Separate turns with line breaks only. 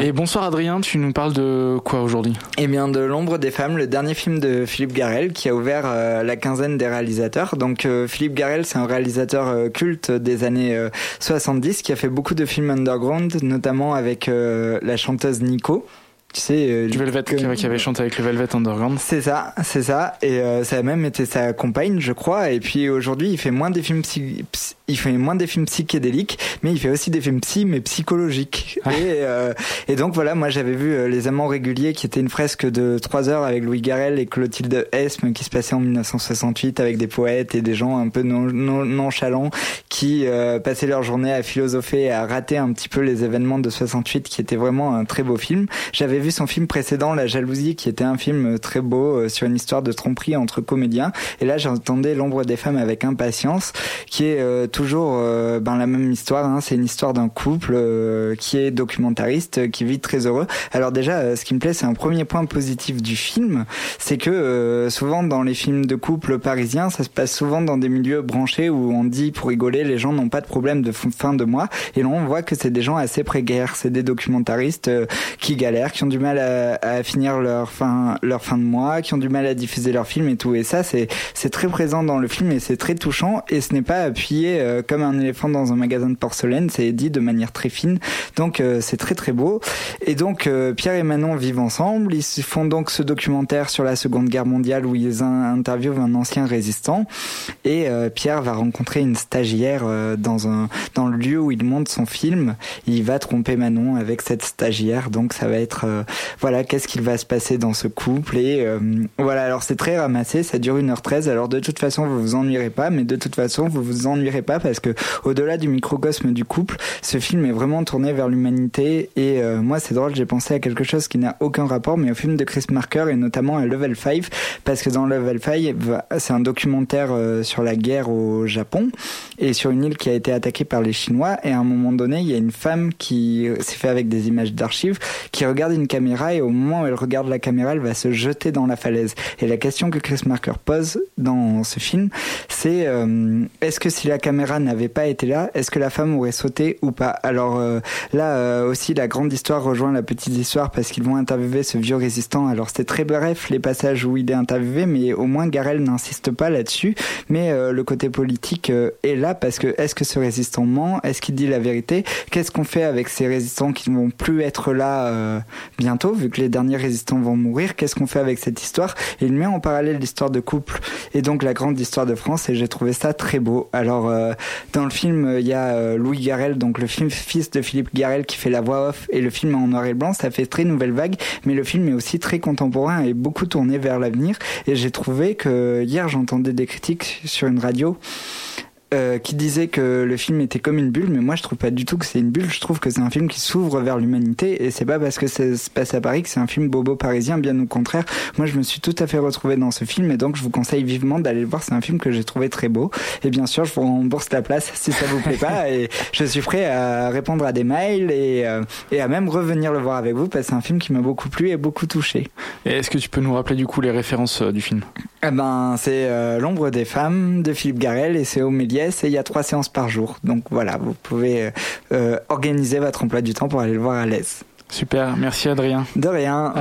Et bonsoir Adrien, tu nous parles de quoi aujourd'hui?
Eh bien de L'ombre des femmes, le dernier film de Philippe Garel qui a ouvert euh, la quinzaine des réalisateurs. Donc euh, Philippe Garel, c'est un réalisateur euh, culte des années 70 qui a fait beaucoup de films underground, notamment avec la chanteuse Nico
tu sais, euh, du Velvet qui, avait chanté avec le Velvet Underground.
C'est ça, c'est ça. Et euh, ça a même été sa compagne, je crois. Et puis aujourd'hui, il fait moins des films il fait moins des films psychédéliques, mais il fait aussi des films psy, mais psychologiques. Et, euh, et donc voilà, moi j'avais vu euh, Les Amants réguliers, qui était une fresque de trois heures avec Louis Garrel et Clotilde Esme, qui se passait en 1968 avec des poètes et des gens un peu nonchalants qui passaient leur journée à philosopher et à rater un petit peu les événements de 68, qui était vraiment un très beau film. J'avais vu son film précédent, La Jalousie, qui était un film très beau euh, sur une histoire de tromperie entre comédiens. Et là, j'entendais L'ombre des femmes avec impatience, qui est euh, toujours euh, ben, la même histoire. Hein. C'est une histoire d'un couple qui est documentariste, qui vit très heureux. Alors déjà, ce qui me plaît, c'est un premier point positif du film, c'est que souvent dans les films de couple parisiens, ça se passe souvent dans des milieux branchés où on dit pour rigoler, les gens n'ont pas de problème de fin de mois. Et là, on voit que c'est des gens assez précaires. C'est des documentaristes qui galèrent, qui ont du mal à, finir leur fin leur fin de mois, qui ont du mal à diffuser leurs films et tout. Et ça, c'est c'est très présent dans le film et c'est très touchant. Et ce n'est pas appuyé euh, comme un éléphant dans un magasin de porcelaine. C'est dit de manière très fine. Donc euh, c'est très très beau. Et donc euh, Pierre et Manon vivent ensemble. Ils font donc ce documentaire sur la Seconde Guerre mondiale où ils interviewent un ancien résistant. Et Pierre va rencontrer une stagiaire dans un dans le lieu où il monte son film. Il va tromper Manon avec cette stagiaire. Donc ça va être voilà, qu'est-ce qu'il va se passer dans ce couple et euh, voilà. Alors c'est très ramassé, ça dure 1h13. Alors de toute façon, vous vous ennuierez pas, mais de toute façon, vous vous ennuierez pas parce que au-delà du microcosme du couple, ce film est vraiment tourné vers l'humanité et euh, moi c'est drôle, j'ai pensé à quelque chose qui n'a aucun rapport, mais au film de Chris Marker et notamment à Level 5 parce que dans Level 5, c'est un documentaire euh, sur la guerre au Japon et sur une île qui a été attaquée par les Chinois et à un moment donné, il y a une femme qui s'est fait avec des images d'archives qui regarde une caméra et au moment où elle regarde la caméra, elle va se jeter dans la falaise. Et la question que Chris Marker pose dans ce film, c'est euh, est-ce que si la caméra n'avait pas été là, est-ce que la femme aurait sauté ou pas? Alors euh, là euh, aussi, la grande histoire rejoint la petite histoire parce qu'ils vont interviewer ce vieux résistant. Alors c'était très bref les passages où il est interviewé, mais au moins Garel n'insiste pas là-dessus. Mais le côté politique est là parce que est-ce que ce résistant ment? Est-ce qu'il dit la vérité? Qu'est-ce qu'on fait avec ces résistants qui ne vont plus être là bientôt, vu que les derniers résistants vont mourir? Qu'est-ce qu'on fait avec cette histoire? Il met en parallèle l'histoire de couple et donc la grande histoire de France. Et j'ai trouvé ça très beau. Alors euh, dans le film, il y a euh, Louis Garel, donc le film fils de Philippe Garel, qui fait la voix off. Et le film en noir et blanc, ça fait très nouvelle vague. Mais le film est aussi très contemporain et beaucoup tourné vers l'avenir. Et j'ai trouvé que hier, j'entendais des critiques sur une radio euh, qui disait que le film était comme une bulle, mais moi je trouve pas du tout que c'est une bulle. Je trouve que c'est un film qui s'ouvre vers l'humanité et c'est pas parce que ça se passe à Paris que c'est un film bobo parisien, bien au contraire. Moi je me suis tout à fait retrouvé dans ce film et donc je vous conseille vivement d'aller le voir. C'est un film que j'ai trouvé très beau et bien sûr je vous rembourse la place si ça vous plaît pas et je suis prêt à répondre à des mails et, euh, et à même revenir le voir avec vous parce que c'est un film qui m'a beaucoup plu et beaucoup touché.
Et est-ce que tu peux nous rappeler du coup les références euh, du film?
Eh ben c'est L'ombre des femmes de Philippe Garel et c'est au Méliès et il y a trois séances par jour. Donc voilà, vous pouvez euh, organiser votre emploi du temps pour aller le voir à l'aise.
Super, merci Adrien.
De rien.